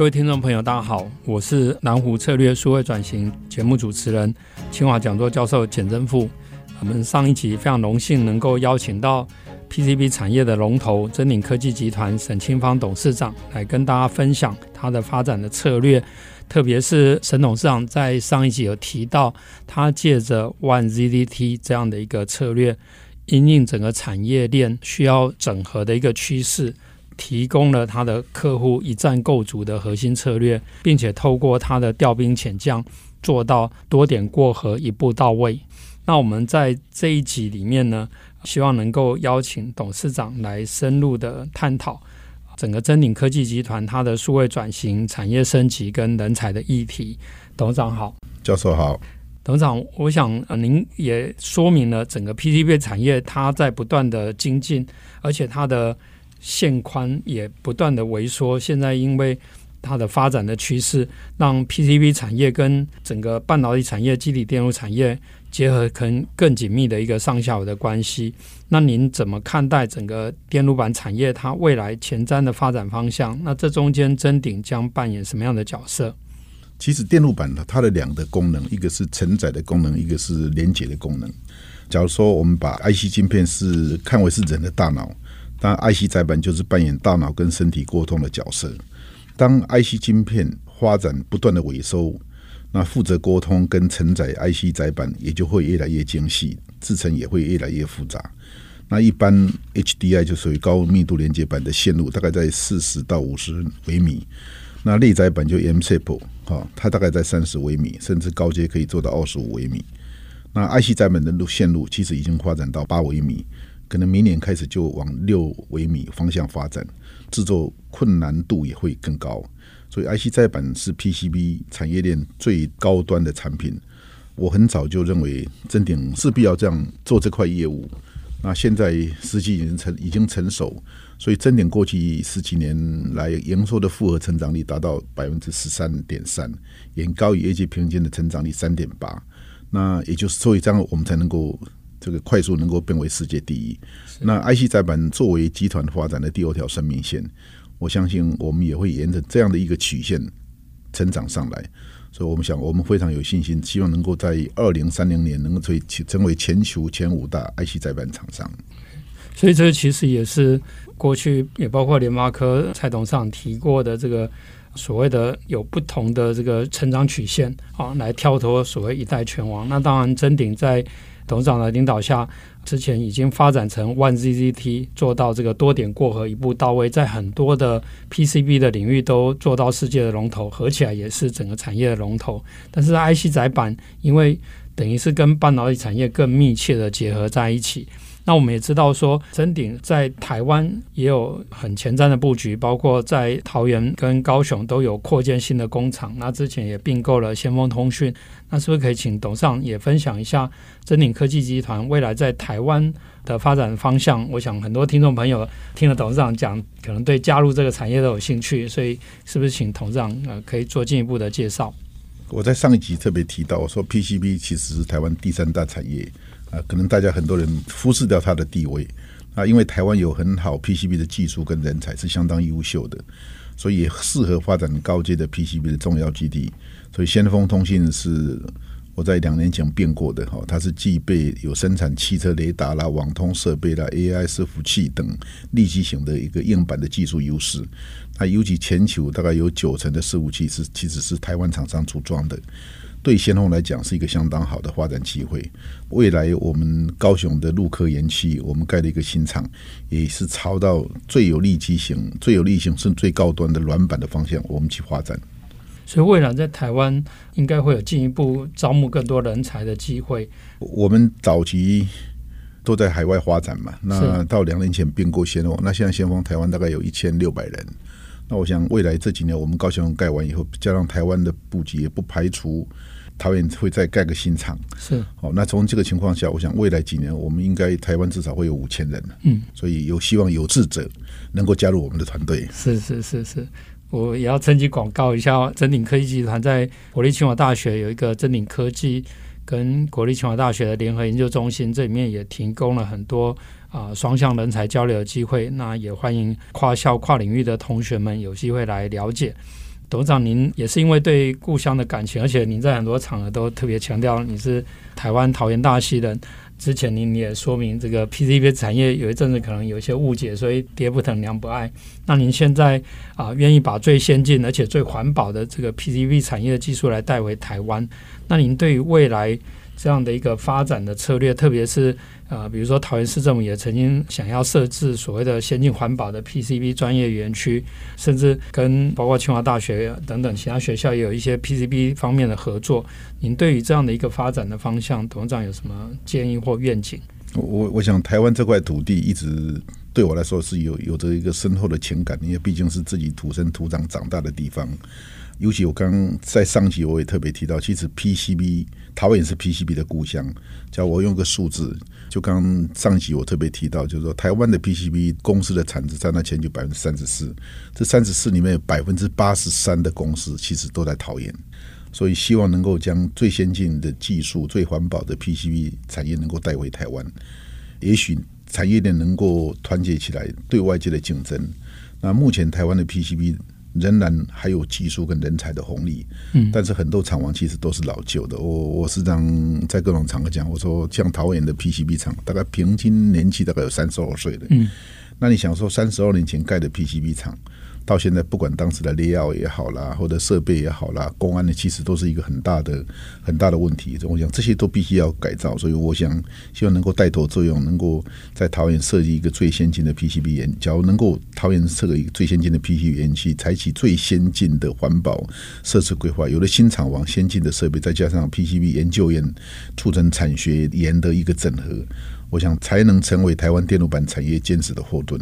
各位听众朋友，大家好，我是南湖策略数位转型节目主持人、清华讲座教授简真富。我们上一集非常荣幸能够邀请到 PCB 产业的龙头臻鼎科技集团沈清芳董事长来跟大家分享他的发展的策略。特别是沈董事长在上一集有提到，他借着 One ZDT 这样的一个策略，因应整个产业链需要整合的一个趋势。提供了他的客户一站购足的核心策略，并且透过他的调兵遣将，做到多点过河，一步到位。那我们在这一集里面呢，希望能够邀请董事长来深入的探讨整个臻鼎科技集团它的数位转型、产业升级跟人才的议题。董事长好，教授好，董事长，我想您也说明了整个 PCB 产业它在不断的精进，而且它的线宽也不断的萎缩，现在因为它的发展的趋势，让 PCB 产业跟整个半导体产业、基体电路产业结合，可能更紧密的一个上下游的关系。那您怎么看待整个电路板产业它未来前瞻的发展方向？那这中间真顶将扮演什么样的角色？其实电路板呢，它的两个功能，一个是承载的功能，一个是连接的功能。假如说我们把 IC 晶片是看为是人的大脑。当 IC 载板就是扮演大脑跟身体沟通的角色。当 IC 晶片发展不断的萎缩，那负责沟通跟承载 IC 载板也就会越来越精细，制程也会越来越复杂。那一般 HDI 就属于高密度连接板的线路，大概在四十到五十微米。那内载板就 MCEP 哈，它大概在三十微米，甚至高阶可以做到二十五微米。那 IC 载板的路线路其实已经发展到八微米。可能明年开始就往六微米方向发展，制作困难度也会更高。所以 IC 载板是 PCB 产业链最高端的产品。我很早就认为臻鼎势必要这样做这块业务。那现在时机已经成已经成熟，所以臻鼎过去十几年来营收的复合成长率达到百分之十三点三，远高于业界平均的成长率三点八。那也就是所以这样我们才能够。这个快速能够变为世界第一。那 IC 载板作为集团发展的第二条生命线，我相信我们也会沿着这样的一个曲线成长上来。所以，我们想，我们非常有信心，希望能够在二零三零年能够成成为全球前五大 IC 载板厂商。所以，这其实也是过去也包括联发科蔡董事长提过的这个所谓的有不同的这个成长曲线啊，来跳脱所谓一代拳王。那当然，真顶在董事长的领导下，之前已经发展成万 ZZT，做到这个多点过河，一步到位，在很多的 PCB 的领域都做到世界的龙头，合起来也是整个产业的龙头。但是 IC 载板，因为等于是跟半导体产业更密切的结合在一起。那我们也知道说，臻鼎在台湾也有很前瞻的布局，包括在桃园跟高雄都有扩建新的工厂。那之前也并购了先锋通讯。那是不是可以请董事长也分享一下臻鼎科技集团未来在台湾的发展方向？我想很多听众朋友听了董事长讲，可能对加入这个产业都有兴趣，所以是不是请董事长呃可以做进一步的介绍？我在上一集特别提到，我说 PCB 其实是台湾第三大产业。啊，可能大家很多人忽视掉它的地位啊，因为台湾有很好 PCB 的技术跟人才是相当优秀的，所以适合发展高阶的 PCB 的重要基地。所以先锋通信是我在两年前变过的哈，它是具备有生产汽车雷达啦、网通设备啦、AI 伺服器等立即型的一个硬板的技术优势。它尤其全球大概有九成的伺服器是其实是台湾厂商组装的。对先锋来讲是一个相当好的发展机会。未来我们高雄的陆科园区，我们盖了一个新厂，也是朝到最有利基型、最有利性是最高端的软板的方向，我们去发展。所以未来在台湾应该会有进一步招募更多人才的机会。我们早期都在海外发展嘛。那到两年前并购先锋，那现在先锋台湾大概有一千六百人。那我想未来这几年我们高雄盖完以后，加上台湾的布局，也不排除桃园会再盖个新厂。是，好，那从这个情况下，我想未来几年我们应该台湾至少会有五千人。嗯，所以有希望有志者能够加入我们的团队。是是是是，我也要趁机广告一下，臻鼎科技集团在国立清华大学有一个臻鼎科技。跟国立清华大学的联合研究中心，这里面也提供了很多啊双向人才交流的机会。那也欢迎跨校跨领域的同学们有机会来了解。董事长，您也是因为对故乡的感情，而且您在很多场合都特别强调你是台湾桃园大溪人。之前您也说明这个 PCB 产业有一阵子可能有一些误解，所以爹不疼娘不爱。那您现在啊愿意把最先进而且最环保的这个 PCB 产业的技术来带回台湾？那您对于未来这样的一个发展的策略，特别是呃，比如说桃园市政府也曾经想要设置所谓的先进环保的 PCB 专业园区，甚至跟包括清华大学等等其他学校也有一些 PCB 方面的合作。您对于这样的一个发展的方向，董事长有什么建议或愿景？我我想台湾这块土地一直对我来说是有有着一个深厚的情感，因为毕竟是自己土生土长长大的地方。尤其我刚刚在上集我也特别提到，其实 PCB 桃园是 PCB 的故乡。叫我用个数字，就刚上集我特别提到，就是说台湾的 PCB 公司的产值占到全球百分之三十四，这三十四里面有百分之八十三的公司其实都在桃园，所以希望能够将最先进的技术、最环保的 PCB 产业能够带回台湾，也许产业链能够团结起来对外界的竞争。那目前台湾的 PCB 仍然还有技术跟人才的红利，嗯，但是很多厂房其实都是老旧的。我我时常在各种场合讲，我说像桃园的 PCB 厂，大概平均年纪大概有三十二岁的，嗯，那你想说三十二年前盖的 PCB 厂？到现在，不管当时的雷奥也好啦，或者设备也好啦，公安的其实都是一个很大的、很大的问题。我想这些都必须要改造，所以我想希望能够带头作用，能够在桃园设计一个最先进的 PCB 研。假如能够桃园设一个最先进的 PCB 研，去，采取最先进的环保设施规划，有了新厂房、先进的设备，再加上 PCB 研究院促成产学研的一个整合，我想才能成为台湾电路板产业坚实的后盾。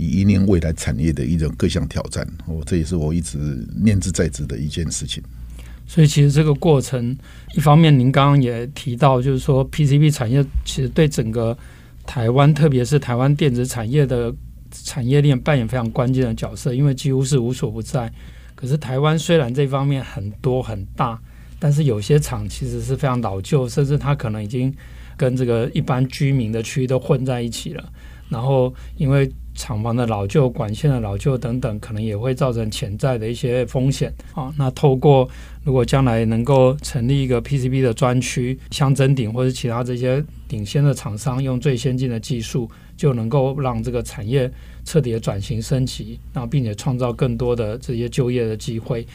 以引领未来产业的一种各项挑战，哦，这也是我一直念兹在兹的一件事情。所以，其实这个过程，一方面您刚刚也提到，就是说 PCB 产业其实对整个台湾，特别是台湾电子产业的产业链扮演非常关键的角色，因为几乎是无所不在。可是，台湾虽然这方面很多很大，但是有些厂其实是非常老旧，甚至它可能已经跟这个一般居民的区域都混在一起了。然后，因为厂房的老旧、管线的老旧等等，可能也会造成潜在的一些风险啊。那透过如果将来能够成立一个 PCB 的专区，像臻鼎或者其他这些领先的厂商，用最先进的技术，就能够让这个产业彻底的转型升级，然后并且创造更多的这些就业的机会。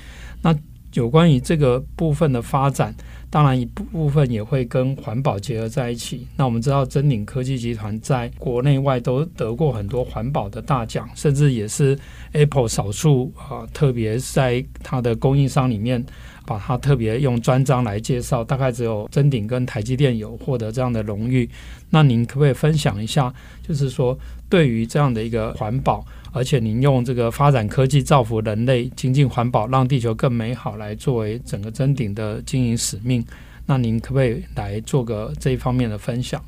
那有关于这个部分的发展。当然，一部分也会跟环保结合在一起。那我们知道，真鼎科技集团在国内外都得过很多环保的大奖，甚至也是 Apple 少数啊，特别在它的供应商里面，把它特别用专章来介绍。大概只有真鼎跟台积电有获得这样的荣誉。那您可不可以分享一下，就是说对于这样的一个环保？而且您用这个发展科技造福人类、精进环保、让地球更美好来作为整个真鼎的经营使命，那您可不可以来做个这一方面的分享？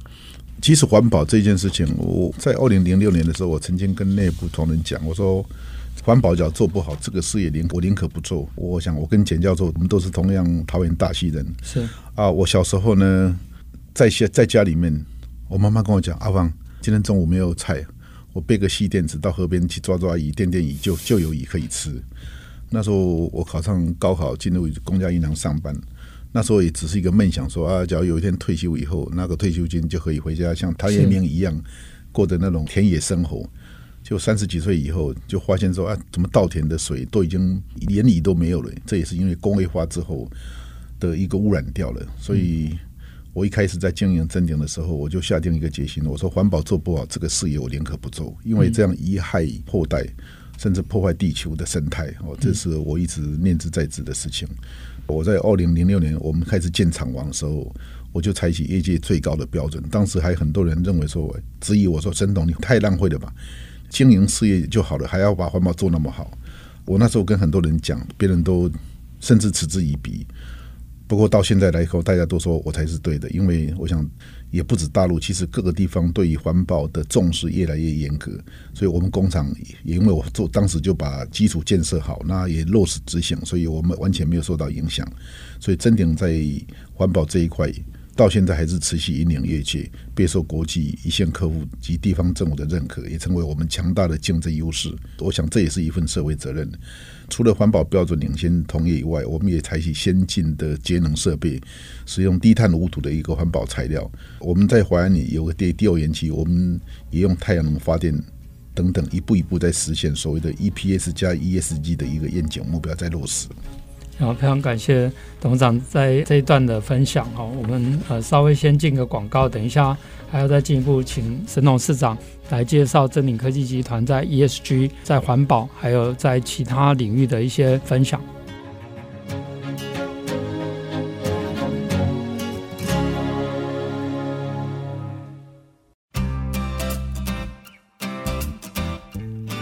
其实环保这件事情，我在二零零六年的时候，我曾经跟内部同仁讲，我说环保只要做不好，这个事业宁我宁可不做。我想我跟简教授，我们都是同样桃园大溪人，是啊。我小时候呢，在家在家里面，我妈妈跟我讲，阿芳，今天中午没有菜。我背个细垫子到河边去抓抓鱼，垫垫鱼就就有鱼可以吃。那时候我考上高考，进入公家银行上班。那时候也只是一个梦想说，说啊，假如有一天退休以后，拿个退休金就可以回家，像陶渊明一样过的那种田野生活。就三十几岁以后，就发现说啊，怎么稻田的水都已经连鱼都没有了？这也是因为工业化之后的一个污染掉了，所以。嗯我一开始在经营真鼎的时候，我就下定一个决心，我说环保做不好，这个事业我宁可不做，因为这样贻害后代，甚至破坏地球的生态。哦，这是我一直念之在兹的事情。我在二零零六年我们开始建厂房的时候，我就采取业界最高的标准。当时还很多人认为说，我质疑我说：“沈董，你太浪费了吧？经营事业就好了，还要把环保做那么好。”我那时候跟很多人讲，别人都甚至嗤之以鼻。不过到现在来以后，大家都说我才是对的，因为我想也不止大陆，其实各个地方对于环保的重视越来越严格，所以我们工厂也因为我做当时就把基础建设好，那也落实执行，所以我们完全没有受到影响。所以真鼎在环保这一块。到现在还是持续引领业界，备受国际一线客户及地方政府的认可，也成为我们强大的竞争优势。我想这也是一份社会责任。除了环保标准领先同业以外，我们也采取先进的节能设备，使用低碳无土的一个环保材料。我们在淮安里有个第第二研期，我们也用太阳能发电等等，一步一步在实现所谓的 EPS 加 ESG 的一个愿景目标在落实。然后非常感谢董事长在这一段的分享哈，我们呃稍微先进个广告，等一下还要再进一步请沈董事长来介绍臻鼎科技集团在 ESG、在环保还有在其他领域的一些分享。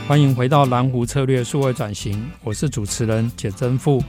欢迎回到蓝湖策略数位转型，我是主持人简真富。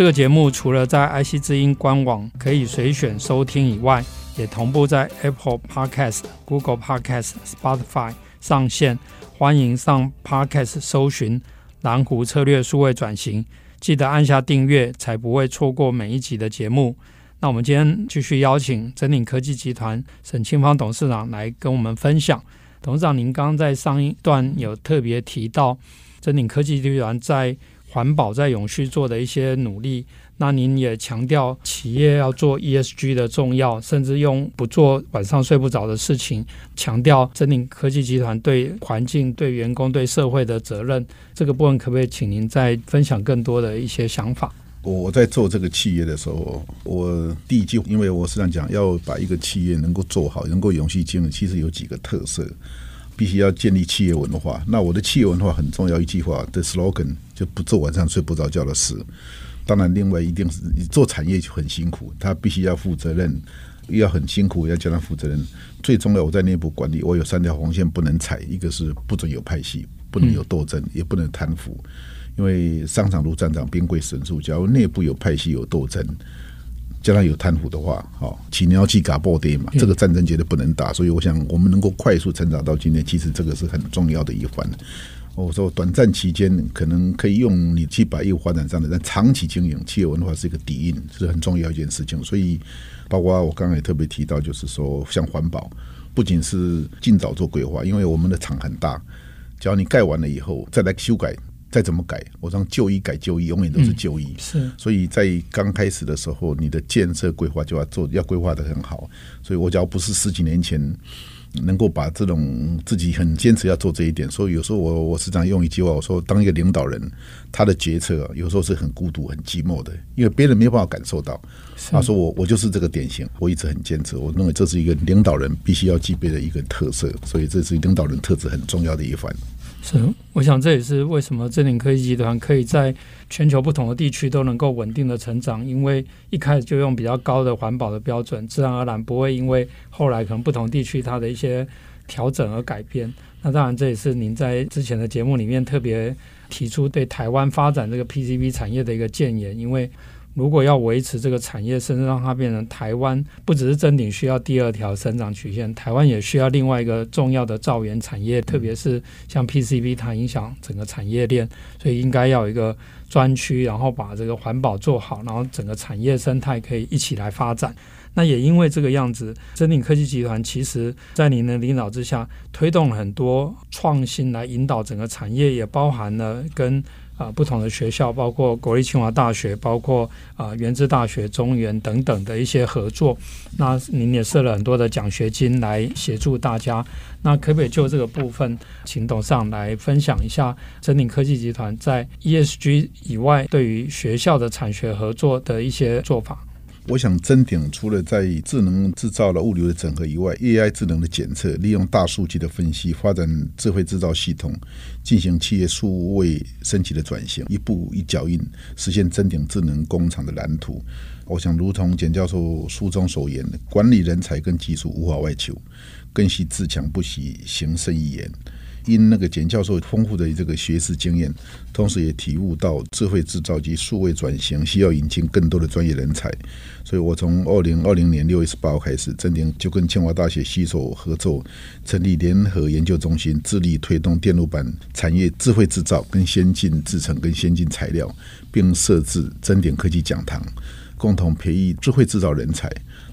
这个节目除了在 IC 之音官网可以随选收听以外，也同步在 Apple Podcast、Google Podcast、Spotify 上线。欢迎上 Podcast 搜寻“蓝湖策略数位转型”，记得按下订阅，才不会错过每一集的节目。那我们今天继续邀请臻鼎科技集团沈庆芳董事长来跟我们分享。董事长，您刚刚在上一段有特别提到，臻鼎科技集团在环保在永续做的一些努力，那您也强调企业要做 ESG 的重要，甚至用不做晚上睡不着的事情，强调臻鼎科技集团对环境、对员工、对社会的责任。这个部分可不可以请您再分享更多的一些想法？我我在做这个企业的时候，我第一句，因为我是这样讲，要把一个企业能够做好，能够永续经营，其实有几个特色。必须要建立企业文化。那我的企业文化很重要，一句话的 slogan 就不做晚上睡不着觉的事。当然，另外一定是做产业就很辛苦，他必须要负责任，要很辛苦，要叫他负责任。最重要，我在内部管理，我有三条红线不能踩，一个是不准有派系，不能有斗争，也不能贪腐。因为商场如战场，兵贵神速。假如内部有派系有斗争。将来有贪腐的话，好，起尿气嘎爆跌嘛，这个战争绝对不能打。所以我想，我们能够快速成长到今天，其实这个是很重要的一环。我说，短暂期间可能可以用你去把业务发展上来，但长期经营企业文化是一个底蕴，是很重要一件事情。所以，包括我刚刚也特别提到，就是说，像环保，不仅是尽早做规划，因为我们的厂很大，只要你盖完了以后再来修改。再怎么改，我让旧一改旧一，永远都是旧一。是，所以在刚开始的时候，你的建设规划就要做，要规划的很好。所以我只要不是十几年前能够把这种自己很坚持要做这一点，所以有时候我我时常用一句话，我说当一个领导人，他的决策有时候是很孤独、很寂寞的，因为别人没有办法感受到。他说我我就是这个典型，我一直很坚持，我认为这是一个领导人必须要具备的一个特色，所以这是领导人特质很重要的一环。是，我想这也是为什么正鼎科技集团可以在全球不同的地区都能够稳定的成长，因为一开始就用比较高的环保的标准，自然而然不会因为后来可能不同地区它的一些调整而改变。那当然，这也是您在之前的节目里面特别提出对台湾发展这个 PCB 产业的一个建言，因为。如果要维持这个产业，甚至让它变成台湾，不只是真鼎需要第二条生长曲线，台湾也需要另外一个重要的造园产业，特别是像 PCB，它影响整个产业链，所以应该要有一个专区，然后把这个环保做好，然后整个产业生态可以一起来发展。那也因为这个样子，真鼎科技集团其实在您的领导之下，推动了很多创新来引导整个产业，也包含了跟。啊，不同的学校，包括国立清华大学，包括啊原子大学、中原等等的一些合作。那您也设了很多的奖学金来协助大家。那可不可以就这个部分，请董上来分享一下真鼎科技集团在 ESG 以外，对于学校的产学合作的一些做法？我想臻鼎除了在智能制造的物流的整合以外，AI 智能的检测，利用大数据的分析，发展智慧制造系统，进行企业数位升级的转型，一步一脚印实现臻鼎智能工厂的蓝图。我想，如同简教授书中所言，管理人才跟技术无法外求，更需自强不息，行胜于言。因那个简教授丰富的这个学识经验，同时也体悟到智慧制造及数位转型需要引进更多的专业人才，所以我从二零二零年六月十八号开始，臻鼎就跟清华大学携手合作，成立联合研究中心，致力推动电路板产业智慧制造跟先进制程跟先进材料，并设置臻鼎科技讲堂，共同培育智慧制造人才。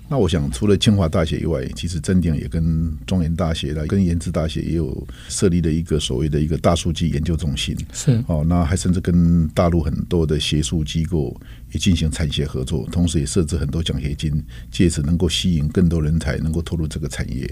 那我想，除了清华大学以外，其实正定也跟中原大学啦，跟研制大学也有设立的一个所谓的一个大数据研究中心。是哦，那还甚至跟大陆很多的学术机构也进行产学合作，同时也设置很多奖学金，借此能够吸引更多人才能够投入这个产业，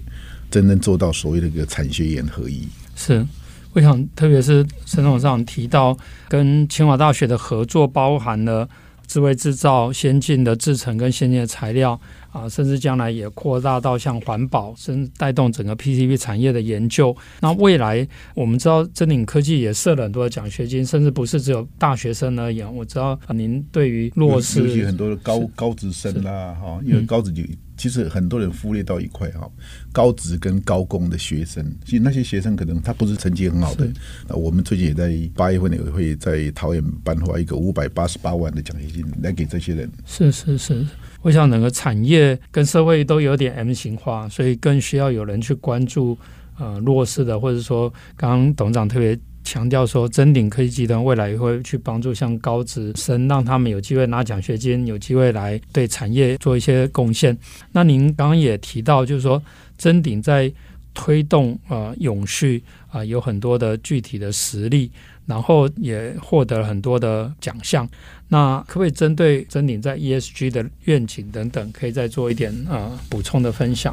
真正做到所谓的一个产学研合一。是，我想，特别是陈董事长提到跟清华大学的合作，包含了智慧制造、先进的制程跟先进的材料。啊，甚至将来也扩大到像环保，甚至带动整个 PCB 产业的研究。那未来我们知道，真领科技也设了很多的奖学金，甚至不是只有大学生而言。我知道啊，您对于弱势，尤其很多的高高职生啦，哈，因为高职就、嗯、其实很多人忽略到一块哈，高职跟高工的学生，其实那些学生可能他不是成绩很好的。那我们最近也在八月份也会在桃园颁发一个五百八十八万的奖学金来给这些人。是是是。我想整个产业跟社会都有点 M 型化，所以更需要有人去关注呃弱势的，或者说刚刚董事长特别强调说，真鼎科技集团未来也会去帮助像高职生，让他们有机会拿奖学金，有机会来对产业做一些贡献。那您刚刚也提到，就是说真鼎在推动呃永续啊、有很多的具体的实例。然后也获得了很多的奖项。那可不可以针对真鼎在 ESG 的愿景等等，可以再做一点呃补充的分享？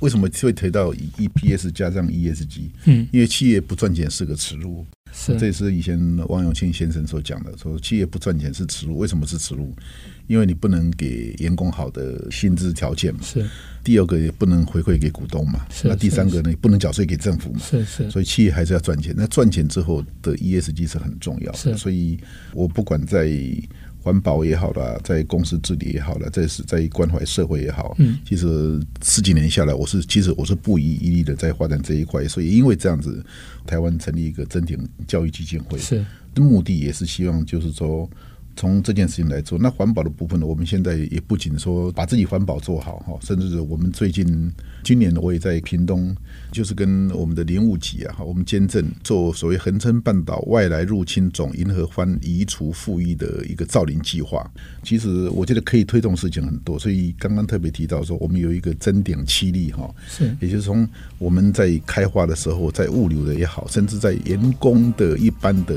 为什么会提到 EPS 加上 ESG？嗯，因为企业不赚钱是个耻辱。是，这也是以前王永庆先生所讲的，说企业不赚钱是耻辱。为什么是耻辱？因为你不能给员工好的薪资条件嘛。是。第二个也不能回馈给股东嘛。是。那第三个呢，不能缴税给政府嘛。是是。所以企业还是要赚钱。那赚钱之后的 ESG 是很重要的。是。所以我不管在环保也好啦，在公司治理也好啦，在是在关怀社会也好，嗯，其实十几年下来，我是其实我是不遗余力的在发展这一块。所以因为这样子，台湾成立一个真鼎教育基金会，是目的也是希望就是说。从这件事情来做，那环保的部分呢？我们现在也不仅说把自己环保做好哈，甚至是我们最近今年我也在屏东，就是跟我们的林务局啊，哈，我们监证做所谓恒春半岛外来入侵种银河欢移除复育的一个造林计划。其实我觉得可以推动事情很多，所以刚刚特别提到说，我们有一个增点七力哈，是，也就是从我们在开发的时候，在物流的也好，甚至在员工的一般的。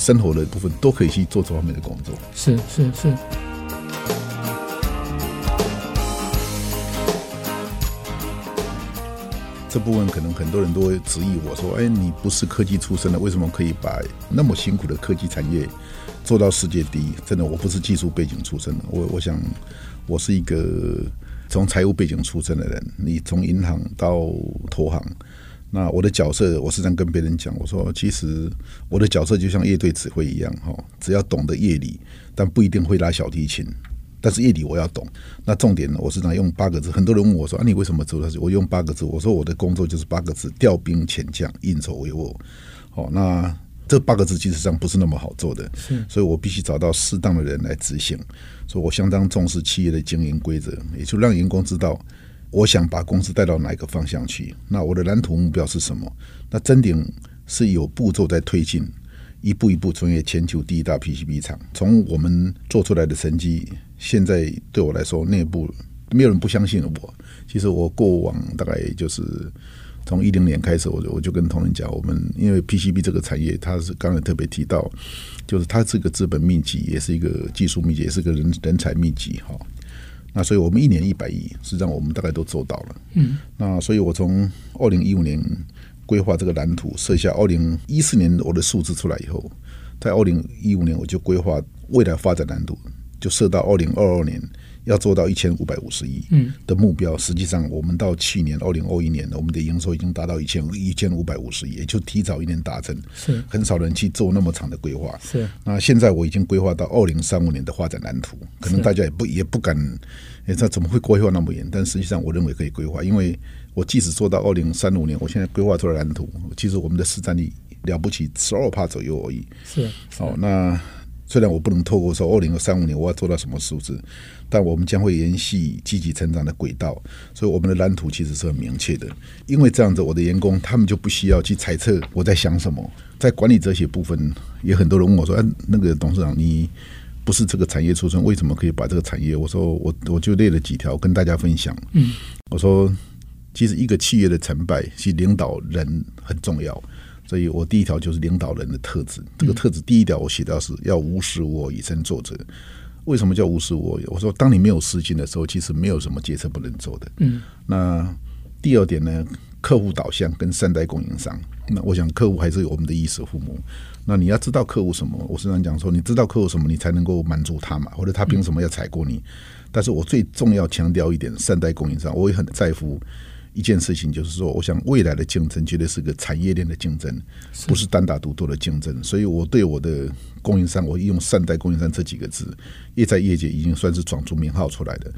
生活的部分都可以去做这方面的工作。是是是。这部分可能很多人都会质疑我说：“哎，你不是科技出身的，为什么可以把那么辛苦的科技产业做到世界第一？”真的，我不是技术背景出身的。我我想，我是一个从财务背景出身的人。你从银行到投行。那我的角色，我时常跟别人讲，我说其实我的角色就像乐队指挥一样，哈，只要懂得乐理，但不一定会拉小提琴，但是乐理我要懂。那重点呢，我时常用八个字，很多人问我说啊，你为什么做？我用八个字，我说我的工作就是八个字：调兵遣将，运筹帷幄。好，那这八个字其实上不是那么好做的，所以我必须找到适当的人来执行。所以我相当重视企业的经营规则，也就让员工知道。我想把公司带到哪一个方向去？那我的蓝图目标是什么？那臻鼎是有步骤在推进，一步一步成为全球第一大 PCB 厂。从我们做出来的成绩，现在对我来说，内部没有人不相信我。其实我过往大概就是从一零年开始，我就我就跟同仁讲，我们因为 PCB 这个产业，它是刚才特别提到，就是它是个资本密集，也是一个技术密集，也是个人人才密集，哈。那所以，我们一年一百亿，实际上我们大概都做到了。嗯，那所以，我从二零一五年规划这个蓝图，设下二零一四年我的数字出来以后，在二零一五年我就规划未来发展蓝图，就设到二零二二年，要做到一千五百五十亿的目标。实际上，我们到去年二零二一年，我们的营收已经达到一千一千五百五十亿，也就提早一年达成。是很少人去做那么长的规划。是那现在我已经规划到二零三五年的发展蓝图，可能大家也不也不敢，哎，这怎么会规划那么远？但实际上，我认为可以规划，因为我即使做到二零三五年，我现在规划出来蓝图，其实我们的市占率了不起十二帕左右而已。是哦，那。虽然我不能透过说二零三五年我要做到什么数字，但我们将会延续积极成长的轨道，所以我们的蓝图其实是很明确的。因为这样子，我的员工他们就不需要去猜测我在想什么。在管理哲学部分，也很多人问我说：“哎，那个董事长，你不是这个产业出身，为什么可以把这个产业？”我说：“我我就列了几条跟大家分享。”嗯，我说：“其实一个企业的成败，是领导人很重要。”所以我第一条就是领导人的特质。这个特质第一条我写到是要无私无我，以身作则。为什么叫无私无我？我说，当你没有私心的时候，其实没有什么决策不能做的。嗯。那第二点呢，客户导向跟善待供应商。那我想客户还是我们的衣食父母。那你要知道客户什么？我经常讲说，你知道客户什么，你才能够满足他嘛，或者他凭什么要采购你？但是我最重要强调一点，善待供应商，我也很在乎。一件事情就是说，我想未来的竞争绝对是个产业链的竞争，不是单打独斗的竞争。所以我对我的供应商，我用“善待供应商”这几个字，也在业界已经算是闯出名号出来的。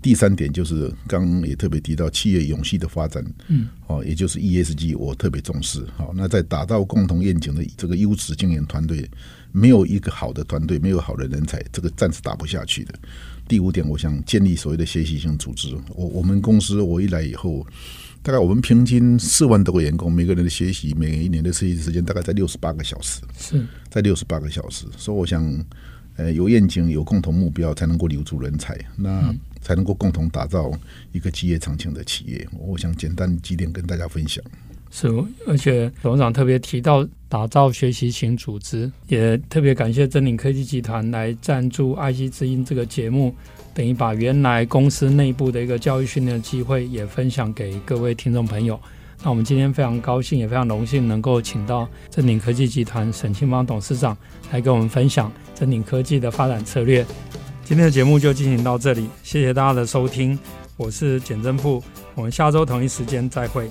第三点就是刚刚也特别提到企业永续的发展，嗯，哦，也就是 ESG，我特别重视。好，那在打造共同愿景的这个优质经营团队，没有一个好的团队，没有好的人才，这个战是打不下去的。第五点，我想建立所谓的学习型组织。我我们公司我一来以后，大概我们平均四万多个员工，每个人的学习每一年的学习时间大概在六十八个小时，是在六十八个小时。所以我想，呃，有愿景、有共同目标，才能够留住人才，那才能够共同打造一个基业长青的企业。我想简单几点跟大家分享。是，而且董事长特别提到打造学习型组织，也特别感谢正鼎科技集团来赞助《爱惜之音》这个节目，等于把原来公司内部的一个教育训练的机会也分享给各位听众朋友。那我们今天非常高兴，也非常荣幸能够请到正鼎科技集团沈庆邦董事长来跟我们分享正鼎科技的发展策略。今天的节目就进行到这里，谢谢大家的收听，我是简正富，我们下周同一时间再会。